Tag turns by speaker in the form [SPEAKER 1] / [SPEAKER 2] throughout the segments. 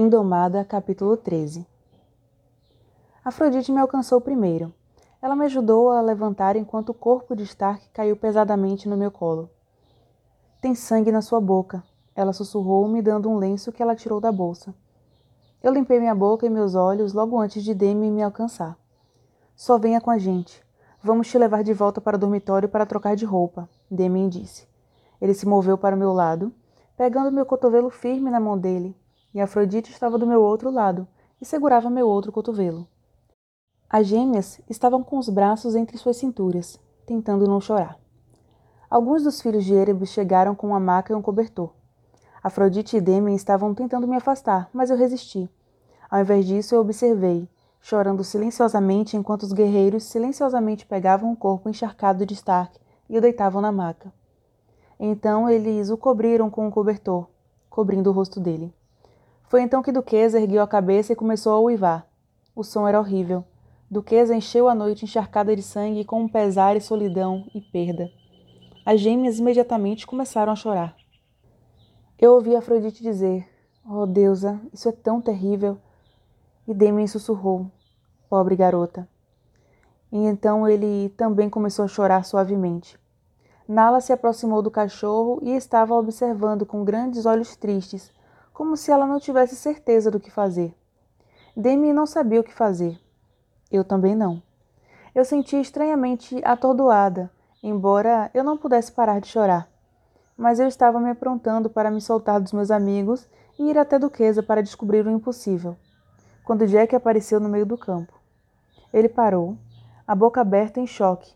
[SPEAKER 1] Indomada, capítulo 13 Afrodite me alcançou primeiro. Ela me ajudou a levantar enquanto o corpo de Stark caiu pesadamente no meu colo. Tem sangue na sua boca, ela sussurrou, me dando um lenço que ela tirou da bolsa. Eu limpei minha boca e meus olhos logo antes de Demi me alcançar. Só venha com a gente. Vamos te levar de volta para o dormitório para trocar de roupa, Demi disse. Ele se moveu para o meu lado, pegando meu cotovelo firme na mão dele e Afrodite estava do meu outro lado e segurava meu outro cotovelo. As gêmeas estavam com os braços entre suas cinturas, tentando não chorar. Alguns dos filhos de Erebus chegaram com uma maca e um cobertor. Afrodite e Demi estavam tentando me afastar, mas eu resisti. Ao invés disso, eu observei, chorando silenciosamente enquanto os guerreiros silenciosamente pegavam o corpo encharcado de Stark e o deitavam na maca. Então eles o cobriram com um cobertor, cobrindo o rosto dele. Foi então que Duquesa ergueu a cabeça e começou a uivar. O som era horrível. Duquesa encheu a noite encharcada de sangue com um pesar e solidão e perda. As gêmeas imediatamente começaram a chorar. Eu ouvi Afrodite dizer: Oh, deusa, isso é tão terrível. E Demian sussurrou: Pobre garota. E então ele também começou a chorar suavemente. Nala se aproximou do cachorro e estava observando com grandes olhos tristes como se ela não tivesse certeza do que fazer. Demi não sabia o que fazer. Eu também não. Eu sentia estranhamente atordoada, embora eu não pudesse parar de chorar. Mas eu estava me aprontando para me soltar dos meus amigos e ir até Duquesa para descobrir o impossível. Quando Jack apareceu no meio do campo. Ele parou, a boca aberta em choque.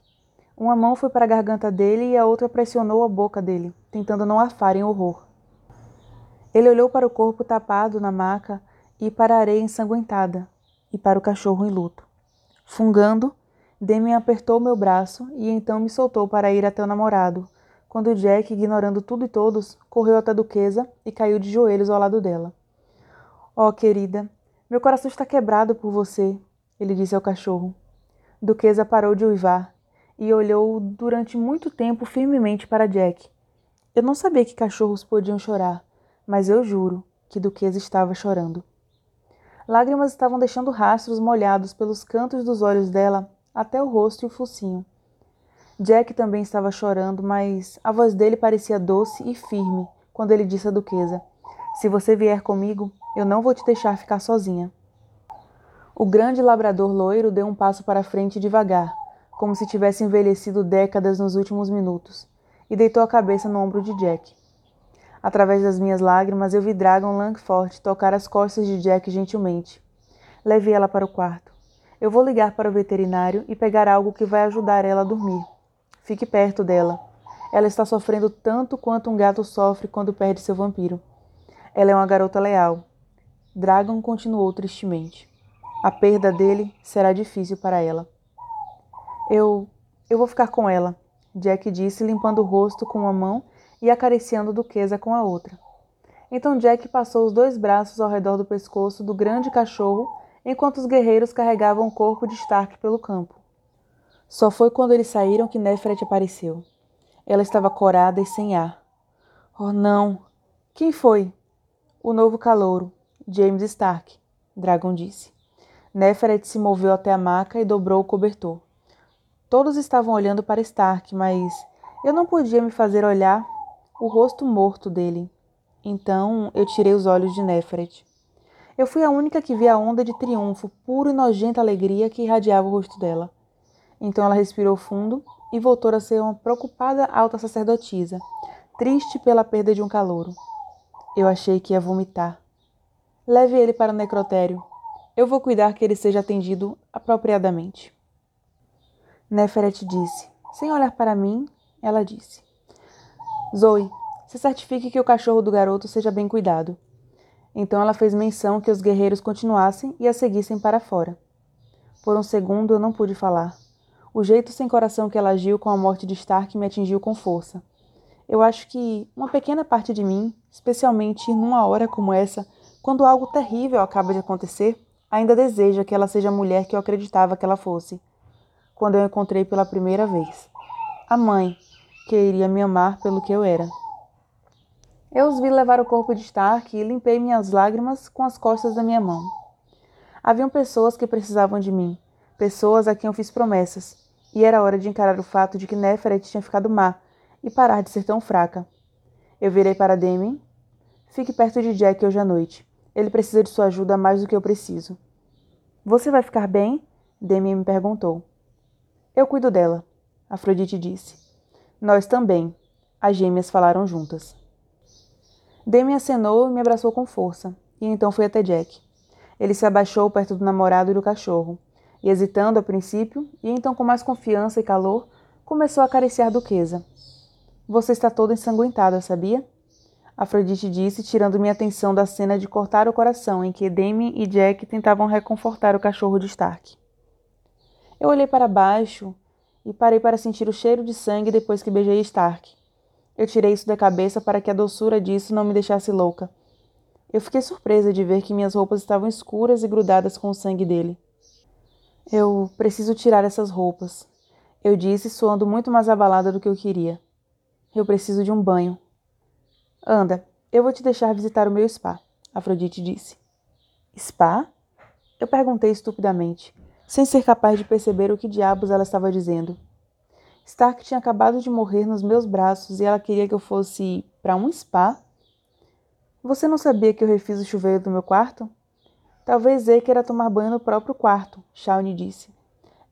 [SPEAKER 1] Uma mão foi para a garganta dele e a outra pressionou a boca dele, tentando não arfar em horror. Ele olhou para o corpo tapado na maca e para a areia ensanguentada, e para o cachorro em luto. Fungando, Demian apertou meu braço e então me soltou para ir até o namorado, quando Jack, ignorando tudo e todos, correu até a duquesa e caiu de joelhos ao lado dela. Oh, querida, meu coração está quebrado por você, ele disse ao cachorro. Duquesa parou de uivar e olhou durante muito tempo firmemente para Jack. Eu não sabia que cachorros podiam chorar, mas eu juro que Duquesa estava chorando. Lágrimas estavam deixando rastros molhados pelos cantos dos olhos dela até o rosto e o focinho. Jack também estava chorando, mas a voz dele parecia doce e firme quando ele disse à Duquesa: Se você vier comigo, eu não vou te deixar ficar sozinha. O grande labrador loiro deu um passo para frente devagar, como se tivesse envelhecido décadas nos últimos minutos, e deitou a cabeça no ombro de Jack. Através das minhas lágrimas, eu vi Dragon Langford tocar as costas de Jack gentilmente. Levei ela para o quarto. Eu vou ligar para o veterinário e pegar algo que vai ajudar ela a dormir. Fique perto dela. Ela está sofrendo tanto quanto um gato sofre quando perde seu vampiro. Ela é uma garota leal. Dragon continuou tristemente. A perda dele será difícil para ela. Eu. Eu vou ficar com ela, Jack disse, limpando o rosto com uma mão e acariciando a duquesa com a outra. Então Jack passou os dois braços ao redor do pescoço do grande cachorro enquanto os guerreiros carregavam o corpo de Stark pelo campo. Só foi quando eles saíram que Nefret apareceu. Ela estava corada e sem ar. Oh, não! Quem foi? O novo calouro, James Stark, Dragon disse. Neferet se moveu até a maca e dobrou o cobertor. Todos estavam olhando para Stark, mas eu não podia me fazer olhar o rosto morto dele. Então eu tirei os olhos de Nefret. Eu fui a única que vi a onda de triunfo, pura e nojenta alegria que irradiava o rosto dela. Então ela respirou fundo e voltou a ser uma preocupada alta sacerdotisa, triste pela perda de um calouro. Eu achei que ia vomitar. Leve ele para o necrotério. Eu vou cuidar que ele seja atendido apropriadamente. Neferet disse. Sem olhar para mim, ela disse: Zoe, se certifique que o cachorro do garoto seja bem cuidado. Então ela fez menção que os guerreiros continuassem e a seguissem para fora. Por um segundo eu não pude falar. O jeito sem coração que ela agiu com a morte de Stark me atingiu com força. Eu acho que uma pequena parte de mim, especialmente numa hora como essa, quando algo terrível acaba de acontecer, ainda deseja que ela seja a mulher que eu acreditava que ela fosse. Quando eu a encontrei pela primeira vez. A mãe, que iria me amar pelo que eu era. Eu os vi levar o corpo de Stark e limpei minhas lágrimas com as costas da minha mão. Haviam pessoas que precisavam de mim, pessoas a quem eu fiz promessas, e era hora de encarar o fato de que Neferet tinha ficado má e parar de ser tão fraca. Eu virei para Demi. Fique perto de Jack hoje à noite. Ele precisa de sua ajuda mais do que eu preciso. Você vai ficar bem? Demi me perguntou. Eu cuido dela, Afrodite disse. Nós também. As gêmeas falaram juntas. Demi acenou e me abraçou com força, e então fui até Jack. Ele se abaixou perto do namorado e do cachorro, e hesitando a princípio, e então com mais confiança e calor, começou a acariciar a duquesa. Você está toda ensanguentada, sabia? Afrodite disse, tirando minha atenção da cena de cortar o coração em que Demi e Jack tentavam reconfortar o cachorro de Stark. Eu olhei para baixo e parei para sentir o cheiro de sangue depois que beijei Stark. Eu tirei isso da cabeça para que a doçura disso não me deixasse louca. Eu fiquei surpresa de ver que minhas roupas estavam escuras e grudadas com o sangue dele. Eu preciso tirar essas roupas, eu disse, soando muito mais abalada do que eu queria. Eu preciso de um banho. Anda, eu vou te deixar visitar o meu spa, Afrodite disse. Spa? Eu perguntei estupidamente sem ser capaz de perceber o que diabos ela estava dizendo. Stark tinha acabado de morrer nos meus braços e ela queria que eu fosse para um spa? Você não sabia que eu refiz o chuveiro do meu quarto? Talvez ele queira tomar banho no próprio quarto, Shawnee disse.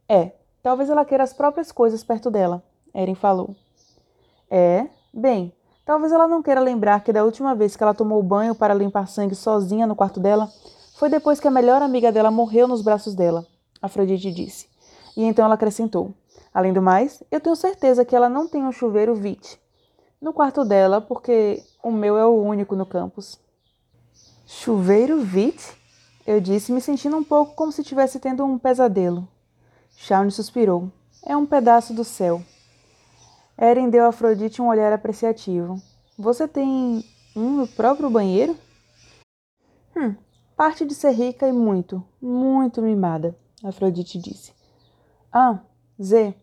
[SPEAKER 1] É, talvez ela queira as próprias coisas perto dela, Eren falou. É, bem, talvez ela não queira lembrar que da última vez que ela tomou banho para limpar sangue sozinha no quarto dela foi depois que a melhor amiga dela morreu nos braços dela. Afrodite disse. E então ela acrescentou: Além do mais, eu tenho certeza que ela não tem um chuveiro VIT no quarto dela, porque o meu é o único no campus. Chuveiro VIT? Eu disse, me sentindo um pouco como se estivesse tendo um pesadelo. Shawnee suspirou. É um pedaço do céu. Eren deu a Afrodite um olhar apreciativo. Você tem um no próprio banheiro? Hum, parte de ser rica e muito, muito mimada. Afrodite disse. Ah, Z.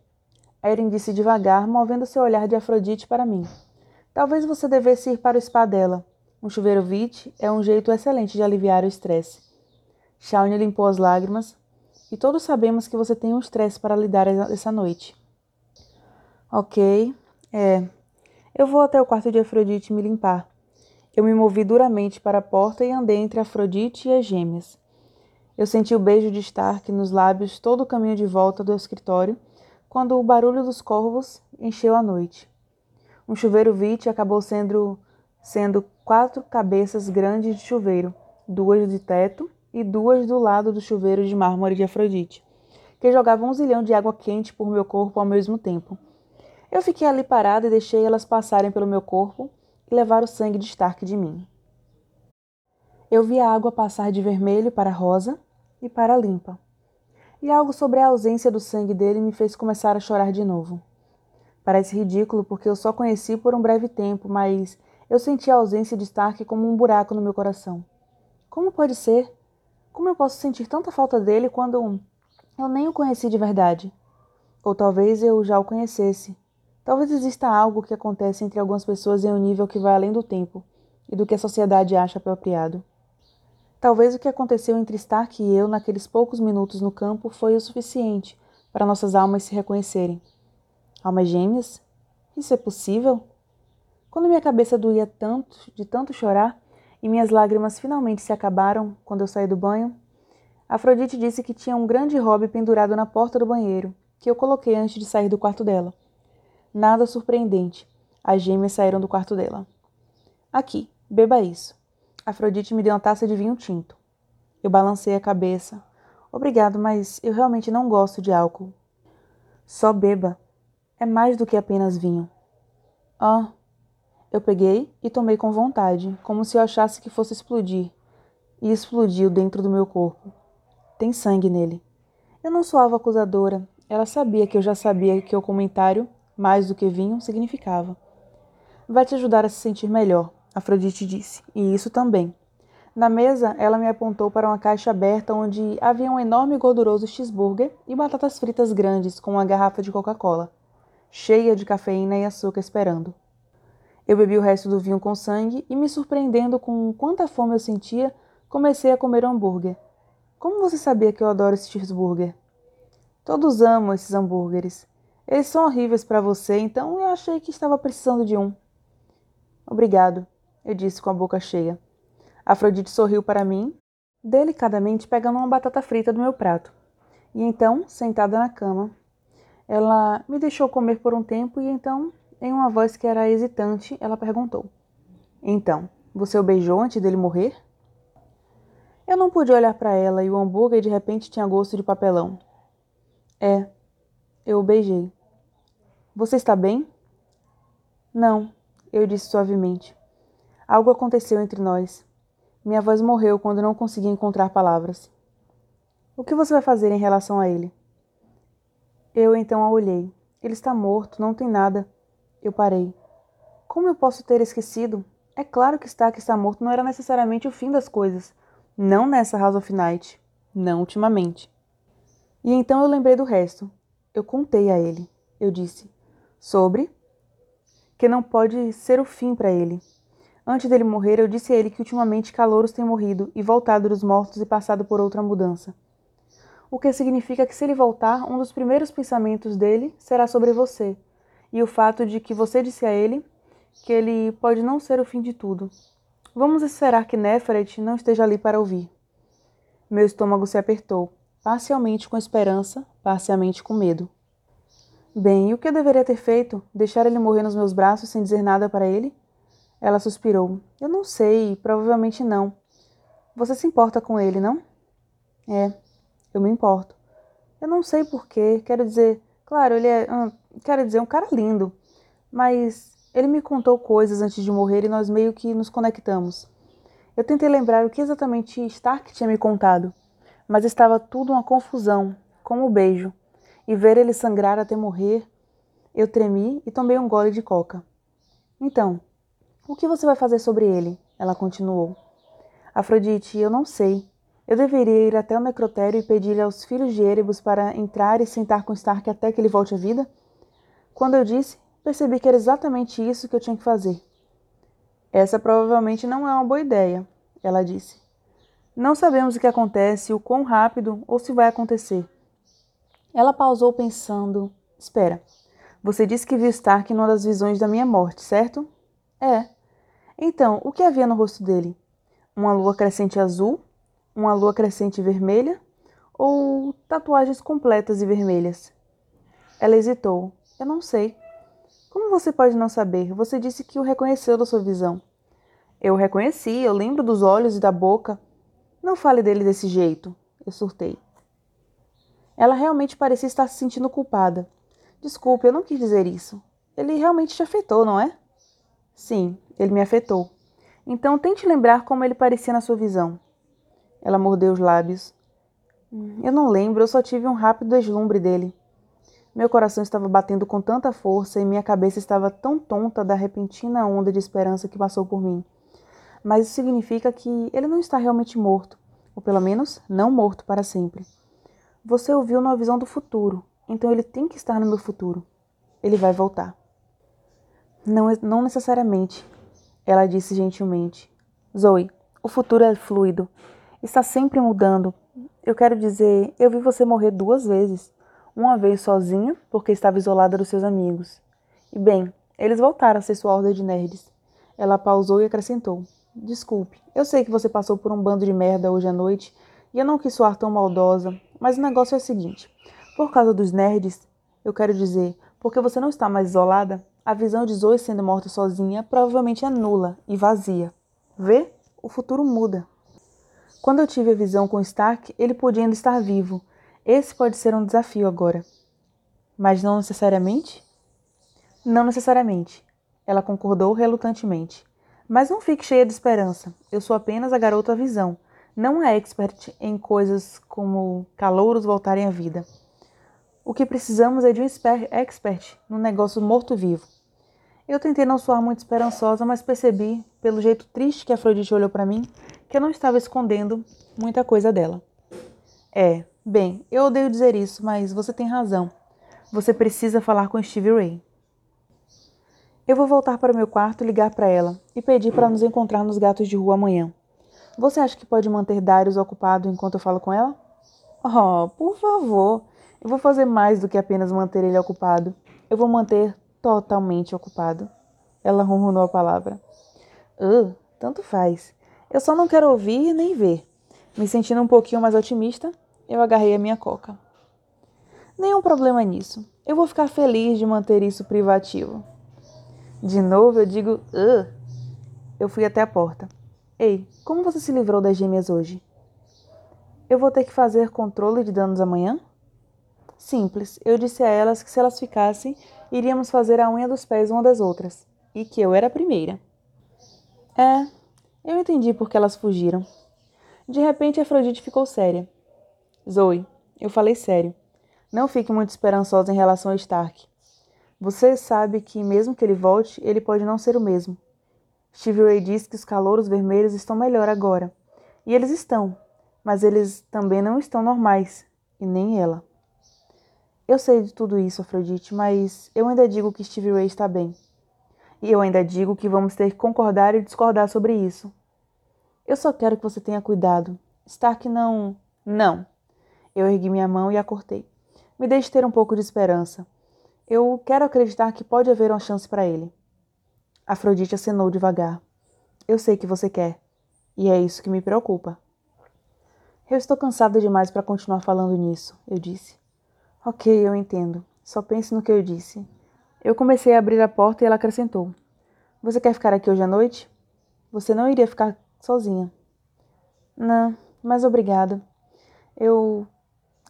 [SPEAKER 1] Eren disse devagar, movendo seu olhar de Afrodite para mim. Talvez você devesse ir para o spa dela. Um chuveiro Vit é um jeito excelente de aliviar o estresse. Shawnee limpou as lágrimas. E todos sabemos que você tem um estresse para lidar essa noite. Ok, é. Eu vou até o quarto de Afrodite me limpar. Eu me movi duramente para a porta e andei entre Afrodite e as gêmeas. Eu senti o beijo de Stark nos lábios todo o caminho de volta do escritório, quando o barulho dos corvos encheu a noite. Um chuveiro Vite acabou sendo, sendo quatro cabeças grandes de chuveiro, duas de teto e duas do lado do chuveiro de mármore de Afrodite, que jogavam um zilhão de água quente por meu corpo ao mesmo tempo. Eu fiquei ali parada e deixei elas passarem pelo meu corpo e levar o sangue de Stark de mim. Eu vi a água passar de vermelho para rosa e para limpa. E algo sobre a ausência do sangue dele me fez começar a chorar de novo. Parece ridículo porque eu só conheci por um breve tempo, mas eu senti a ausência de Stark como um buraco no meu coração. Como pode ser? Como eu posso sentir tanta falta dele quando eu nem o conheci de verdade? Ou talvez eu já o conhecesse. Talvez exista algo que acontece entre algumas pessoas em um nível que vai além do tempo e do que a sociedade acha apropriado. Talvez o que aconteceu entre Stark e eu naqueles poucos minutos no campo foi o suficiente para nossas almas se reconhecerem. Almas gêmeas? Isso é possível? Quando minha cabeça doía tanto, de tanto chorar, e minhas lágrimas finalmente se acabaram quando eu saí do banho, Afrodite disse que tinha um grande hobby pendurado na porta do banheiro, que eu coloquei antes de sair do quarto dela. Nada surpreendente. As gêmeas saíram do quarto dela. Aqui, beba isso. Afrodite me deu uma taça de vinho tinto. Eu balancei a cabeça. Obrigado, mas eu realmente não gosto de álcool. Só beba. É mais do que apenas vinho. Ah. Eu peguei e tomei com vontade, como se eu achasse que fosse explodir. E explodiu dentro do meu corpo. Tem sangue nele. Eu não soava acusadora. Ela sabia que eu já sabia que o comentário, mais do que vinho, significava. Vai te ajudar a se sentir melhor, Afrodite disse, e isso também. Na mesa, ela me apontou para uma caixa aberta onde havia um enorme e gorduroso cheeseburger e batatas fritas grandes com uma garrafa de Coca-Cola, cheia de cafeína e açúcar esperando. Eu bebi o resto do vinho com sangue e, me surpreendendo com quanta fome eu sentia, comecei a comer hambúrguer. Como você sabia que eu adoro esse cheeseburger? Todos amam esses hambúrgueres. Eles são horríveis para você, então eu achei que estava precisando de um. Obrigado, eu disse com a boca cheia. Afrodite sorriu para mim, delicadamente pegando uma batata frita do meu prato. E então, sentada na cama, ela me deixou comer por um tempo e então em uma voz que era hesitante, ela perguntou: Então, você o beijou antes dele morrer? Eu não pude olhar para ela e o hambúrguer de repente tinha gosto de papelão. É, eu o beijei. Você está bem? Não, eu disse suavemente. Algo aconteceu entre nós. Minha voz morreu quando não consegui encontrar palavras. O que você vai fazer em relação a ele? Eu então a olhei. Ele está morto, não tem nada. Eu parei. Como eu posso ter esquecido? É claro que estar que está morto não era necessariamente o fim das coisas. Não nessa House of Night. Não ultimamente. E então eu lembrei do resto. Eu contei a ele. Eu disse. Sobre? Que não pode ser o fim para ele. Antes dele morrer, eu disse a ele que ultimamente calouros têm morrido e voltado dos mortos e passado por outra mudança. O que significa que se ele voltar, um dos primeiros pensamentos dele será sobre você e o fato de que você disse a ele que ele pode não ser o fim de tudo. Vamos esperar que Neferet não esteja ali para ouvir. Meu estômago se apertou, parcialmente com esperança, parcialmente com medo. Bem, e o que eu deveria ter feito? Deixar ele morrer nos meus braços sem dizer nada para ele? Ela suspirou. Eu não sei, provavelmente não. Você se importa com ele, não? É, eu me importo. Eu não sei porquê, quero dizer, claro, ele é. Hum, quero dizer, um cara lindo. Mas ele me contou coisas antes de morrer e nós meio que nos conectamos. Eu tentei lembrar o que exatamente Stark tinha me contado, mas estava tudo uma confusão, como o beijo. E ver ele sangrar até morrer, eu tremi e tomei um gole de coca. Então, o que você vai fazer sobre ele? Ela continuou. Afrodite, eu não sei. Eu deveria ir até o necrotério e pedir aos filhos de Erebus para entrar e sentar com Stark até que ele volte à vida? Quando eu disse, percebi que era exatamente isso que eu tinha que fazer. Essa provavelmente não é uma boa ideia, ela disse. Não sabemos o que acontece, o quão rápido ou se vai acontecer. Ela pausou pensando. Espera. Você disse que viu Stark numa das visões da minha morte, certo? É. Então, o que havia no rosto dele? Uma lua crescente azul? Uma lua crescente vermelha? Ou tatuagens completas e vermelhas? Ela hesitou. Eu não sei. Como você pode não saber? Você disse que o reconheceu da sua visão. Eu o reconheci, eu lembro dos olhos e da boca. Não fale dele desse jeito. Eu surtei. Ela realmente parecia estar se sentindo culpada. Desculpe, eu não quis dizer isso. Ele realmente te afetou, não é? Sim, ele me afetou. Então tente lembrar como ele parecia na sua visão. Ela mordeu os lábios. Hum, eu não lembro, eu só tive um rápido deslumbre dele. Meu coração estava batendo com tanta força e minha cabeça estava tão tonta da repentina onda de esperança que passou por mim. Mas isso significa que ele não está realmente morto, ou pelo menos não morto para sempre. Você ouviu numa visão do futuro, então ele tem que estar no meu futuro. Ele vai voltar. Não, não necessariamente, ela disse gentilmente. Zoe, o futuro é fluido. Está sempre mudando. Eu quero dizer, eu vi você morrer duas vezes uma vez sozinha, porque estava isolada dos seus amigos. E bem, eles voltaram a ser sua ordem de nerds. Ela pausou e acrescentou: Desculpe, eu sei que você passou por um bando de merda hoje à noite e eu não quis soar tão maldosa, mas o negócio é o seguinte: por causa dos nerds, eu quero dizer, porque você não está mais isolada, a visão de Zoe sendo morta sozinha provavelmente é nula e vazia. Vê? O futuro muda. Quando eu tive a visão com Stark, ele podia ainda estar vivo, esse pode ser um desafio agora. Mas não necessariamente? Não necessariamente. Ela concordou relutantemente. Mas não fique cheia de esperança. Eu sou apenas a garota visão, não a expert em coisas como calouros voltarem à vida. O que precisamos é de um expert no negócio morto-vivo. Eu tentei não soar muito esperançosa, mas percebi, pelo jeito triste que Afrodite olhou para mim, que eu não estava escondendo muita coisa dela. É, Bem, eu odeio dizer isso, mas você tem razão. Você precisa falar com Stevie Ray. Eu vou voltar para o meu quarto ligar para ela e pedir para nos encontrar nos gatos de rua amanhã. Você acha que pode manter Darius ocupado enquanto eu falo com ela? Oh, por favor. Eu vou fazer mais do que apenas manter ele ocupado. Eu vou manter totalmente ocupado. Ela ronronou a palavra. Uh, tanto faz. Eu só não quero ouvir nem ver. Me sentindo um pouquinho mais otimista, eu agarrei a minha coca. Nenhum problema nisso. Eu vou ficar feliz de manter isso privativo. De novo eu digo, uh. Eu fui até a porta. Ei, como você se livrou das gêmeas hoje? Eu vou ter que fazer controle de danos amanhã? Simples. Eu disse a elas que se elas ficassem, iríamos fazer a unha dos pés uma das outras. E que eu era a primeira. É, eu entendi por que elas fugiram. De repente, Afrodite ficou séria. Zoe, eu falei sério. Não fique muito esperançosa em relação a Stark. Você sabe que, mesmo que ele volte, ele pode não ser o mesmo. Stevie Ray diz que os calouros vermelhos estão melhor agora. E eles estão, mas eles também não estão normais, e nem ela. Eu sei de tudo isso, Afrodite, mas eu ainda digo que Stevie Ray está bem. E eu ainda digo que vamos ter que concordar e discordar sobre isso. Eu só quero que você tenha cuidado. Stark não. Não. Eu ergui minha mão e a cortei. Me deixe ter um pouco de esperança. Eu quero acreditar que pode haver uma chance para ele. Afrodite acenou devagar. Eu sei que você quer. E é isso que me preocupa. Eu estou cansada demais para continuar falando nisso, eu disse. Ok, eu entendo. Só pense no que eu disse. Eu comecei a abrir a porta e ela acrescentou: Você quer ficar aqui hoje à noite? Você não iria ficar sozinha. Não, mas obrigada. Eu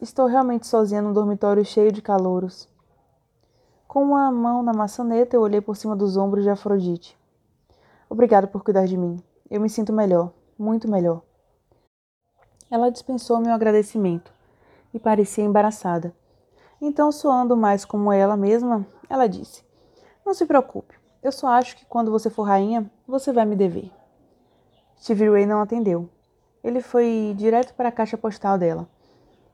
[SPEAKER 1] estou realmente sozinha num dormitório cheio de calouros. Com uma mão na maçaneta, eu olhei por cima dos ombros de Afrodite. Obrigado por cuidar de mim. Eu me sinto melhor, muito melhor. Ela dispensou meu agradecimento e parecia embaraçada. Então, soando mais como ela mesma, ela disse: Não se preocupe, eu só acho que quando você for rainha, você vai me dever. Stevie Ray não atendeu. Ele foi direto para a caixa postal dela.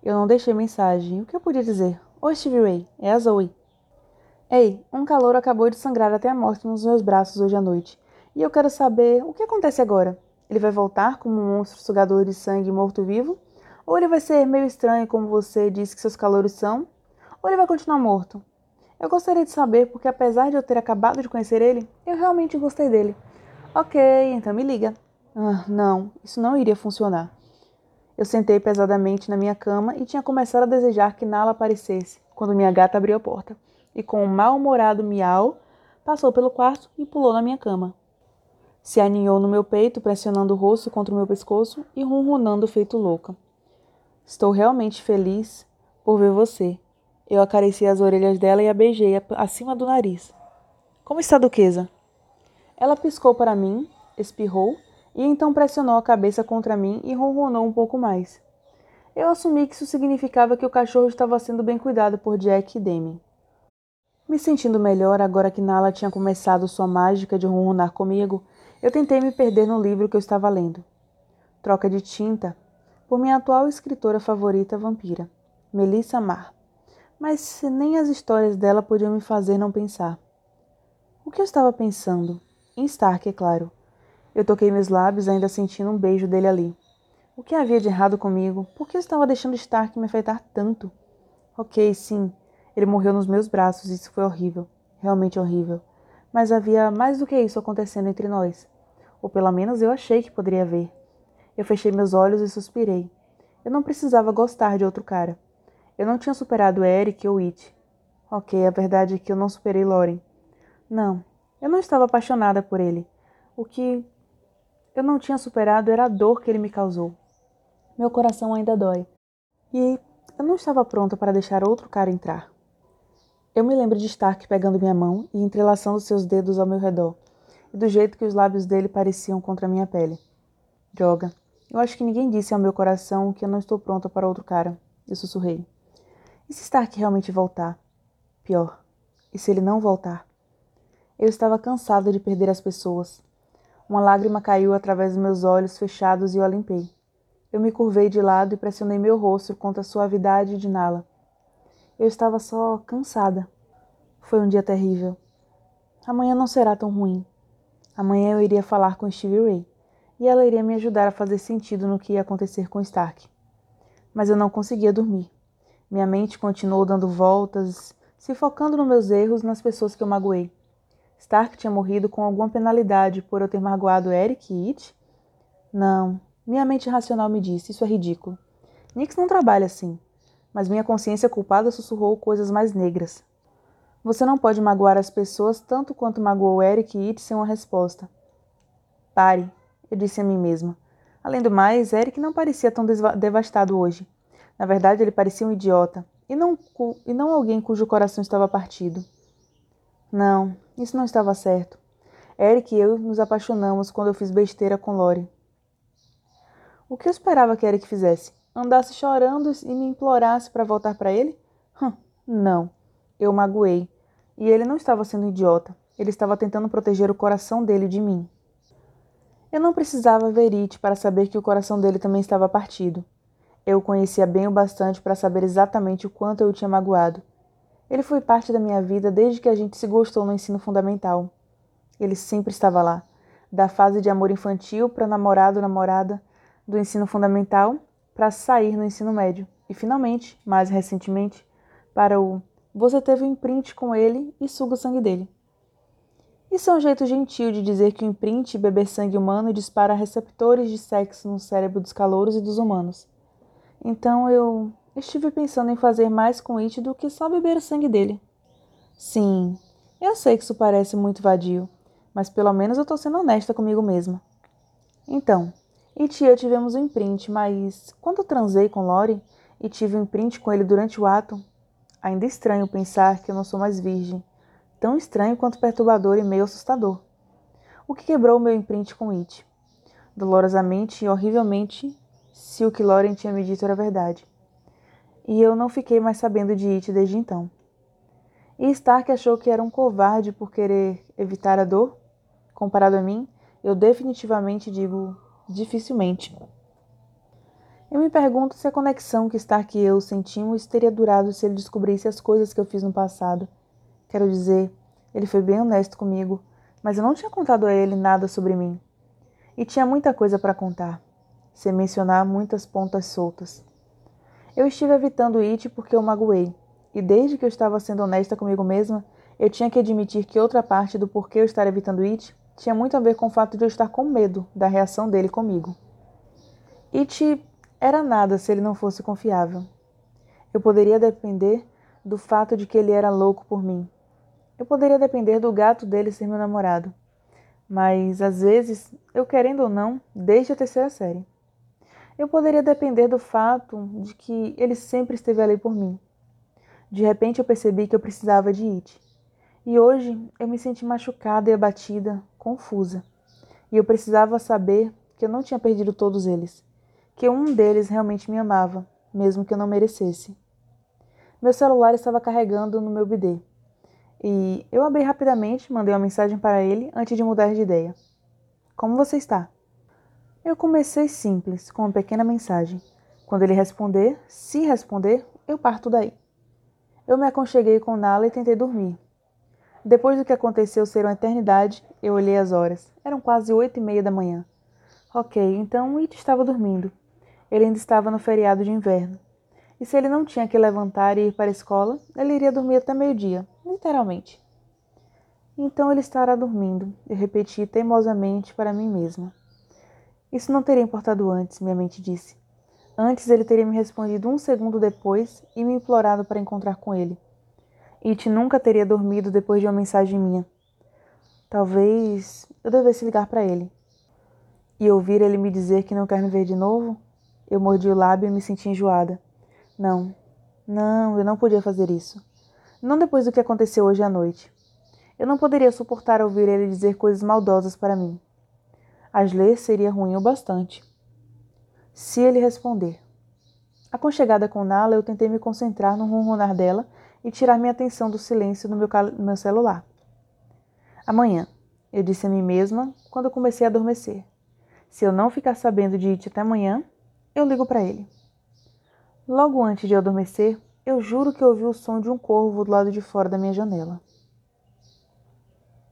[SPEAKER 1] Eu não deixei mensagem. O que eu podia dizer? Oi, Stevie Ray, é a Zoe. Ei, um calor acabou de sangrar até a morte nos meus braços hoje à noite. E eu quero saber o que acontece agora. Ele vai voltar como um monstro sugador de sangue morto-vivo? Ou ele vai ser meio estranho como você disse que seus calores são? Ou ele vai continuar morto? Eu gostaria de saber porque apesar de eu ter acabado de conhecer ele, eu realmente gostei dele. Ok, então me liga. Ah, não, isso não iria funcionar. Eu sentei pesadamente na minha cama e tinha começado a desejar que Nala aparecesse, quando minha gata abriu a porta e, com um mal-humorado miau, passou pelo quarto e pulou na minha cama. Se aninhou no meu peito, pressionando o rosto contra o meu pescoço e ronronando feito louca. Estou realmente feliz por ver você. Eu acariciei as orelhas dela e a beijei acima do nariz. Como está a duquesa? Ela piscou para mim, espirrou e então pressionou a cabeça contra mim e ronronou um pouco mais. Eu assumi que isso significava que o cachorro estava sendo bem cuidado por Jack e Demi. Me sentindo melhor agora que Nala tinha começado sua mágica de ronronar comigo, eu tentei me perder no livro que eu estava lendo. Troca de tinta por minha atual escritora favorita vampira, Melissa Mar. Mas nem as histórias dela podiam me fazer não pensar. O que eu estava pensando? Em Stark, é claro. Eu toquei meus lábios, ainda sentindo um beijo dele ali. O que havia de errado comigo? Por que eu estava deixando Stark me afetar tanto? Ok, sim, ele morreu nos meus braços isso foi horrível, realmente horrível. Mas havia mais do que isso acontecendo entre nós. Ou pelo menos eu achei que poderia haver. Eu fechei meus olhos e suspirei. Eu não precisava gostar de outro cara. Eu não tinha superado Eric ou It. Ok, a verdade é que eu não superei Lauren. Não, eu não estava apaixonada por ele. O que eu não tinha superado era a dor que ele me causou. Meu coração ainda dói. E eu não estava pronta para deixar outro cara entrar. Eu me lembro de Stark pegando minha mão e entrelaçando seus dedos ao meu redor, e do jeito que os lábios dele pareciam contra minha pele. Droga, eu acho que ninguém disse ao meu coração que eu não estou pronta para outro cara. Eu sussurrei. E se Stark realmente voltar? Pior, e se ele não voltar? Eu estava cansada de perder as pessoas. Uma lágrima caiu através dos meus olhos fechados e eu a limpei. Eu me curvei de lado e pressionei meu rosto contra a suavidade de Nala. Eu estava só cansada. Foi um dia terrível. Amanhã não será tão ruim. Amanhã eu iria falar com Stevie Ray e ela iria me ajudar a fazer sentido no que ia acontecer com Stark. Mas eu não conseguia dormir. Minha mente continuou dando voltas, se focando nos meus erros nas pessoas que eu magoei. Stark tinha morrido com alguma penalidade por eu ter magoado Eric e It? Não, minha mente racional me disse, isso é ridículo. Nix não trabalha assim. Mas minha consciência culpada sussurrou coisas mais negras. Você não pode magoar as pessoas tanto quanto magoou Eric e It sem uma resposta. Pare, eu disse a mim mesma. Além do mais, Eric não parecia tão devastado hoje. Na verdade, ele parecia um idiota, e não, e não alguém cujo coração estava partido. Não, isso não estava certo. Eric e eu nos apaixonamos quando eu fiz besteira com Lori. O que eu esperava que Eric fizesse? Andasse chorando e me implorasse para voltar para ele? Hum, não. Eu magoei. E ele não estava sendo idiota. Ele estava tentando proteger o coração dele de mim. Eu não precisava ver It para saber que o coração dele também estava partido. Eu o conhecia bem o bastante para saber exatamente o quanto eu o tinha magoado. Ele foi parte da minha vida desde que a gente se gostou no ensino fundamental. Ele sempre estava lá, da fase de amor infantil para namorado, namorada, do ensino fundamental para sair no ensino médio e finalmente, mais recentemente, para o você teve um imprint com ele e suga o sangue dele. Isso é um jeito gentil de dizer que o imprint beber sangue humano dispara receptores de sexo no cérebro dos calouros e dos humanos. Então eu estive pensando em fazer mais com It do que só beber o sangue dele. Sim, eu sei que isso parece muito vadio, mas pelo menos eu tô sendo honesta comigo mesma. Então, It e eu tivemos um imprint, mas quando eu transei com Lori e tive um imprint com ele durante o ato, ainda estranho pensar que eu não sou mais virgem tão estranho quanto perturbador e meio assustador. O que quebrou o meu imprint com It? Dolorosamente e horrivelmente, se o que Lauren tinha me dito era verdade. E eu não fiquei mais sabendo de It desde então. E Stark achou que era um covarde por querer evitar a dor? Comparado a mim, eu definitivamente digo dificilmente. Eu me pergunto se a conexão que Stark e eu sentimos teria durado se ele descobrisse as coisas que eu fiz no passado Quero dizer, ele foi bem honesto comigo, mas eu não tinha contado a ele nada sobre mim. E tinha muita coisa para contar, sem mencionar muitas pontas soltas. Eu estive evitando It porque eu magoei, e desde que eu estava sendo honesta comigo mesma, eu tinha que admitir que outra parte do porquê eu estar evitando It tinha muito a ver com o fato de eu estar com medo da reação dele comigo. It era nada se ele não fosse confiável. Eu poderia depender do fato de que ele era louco por mim, eu poderia depender do gato dele ser meu namorado. Mas, às vezes, eu querendo ou não, desde a terceira série. Eu poderia depender do fato de que ele sempre esteve ali por mim. De repente eu percebi que eu precisava de It. E hoje eu me senti machucada e abatida, confusa. E eu precisava saber que eu não tinha perdido todos eles. Que um deles realmente me amava, mesmo que eu não merecesse. Meu celular estava carregando no meu bidê. E eu abri rapidamente, mandei uma mensagem para ele antes de mudar de ideia. Como você está? Eu comecei simples, com uma pequena mensagem. Quando ele responder, se responder, eu parto daí. Eu me aconcheguei com Nala e tentei dormir. Depois do que aconteceu ser uma eternidade, eu olhei as horas. Eram quase oito e meia da manhã. Ok, então It estava dormindo. Ele ainda estava no feriado de inverno. E se ele não tinha que levantar e ir para a escola, ele iria dormir até meio-dia, literalmente. Então ele estará dormindo, eu repeti teimosamente para mim mesma. Isso não teria importado antes, minha mente disse. Antes ele teria me respondido um segundo depois e me implorado para encontrar com ele. It nunca teria dormido depois de uma mensagem minha. Talvez eu devesse ligar para ele. E ouvir ele me dizer que não quer me ver de novo? Eu mordi o lábio e me senti enjoada. Não, não, eu não podia fazer isso. Não depois do que aconteceu hoje à noite. Eu não poderia suportar ouvir ele dizer coisas maldosas para mim. Asler seria ruim o bastante. Se ele responder. Aconchegada com Nala, eu tentei me concentrar no ronronar dela e tirar minha atenção do silêncio no meu, no meu celular. Amanhã, eu disse a mim mesma quando comecei a adormecer. Se eu não ficar sabendo de It até amanhã, eu ligo para ele. Logo antes de adormecer, eu juro que ouvi o som de um corvo do lado de fora da minha janela.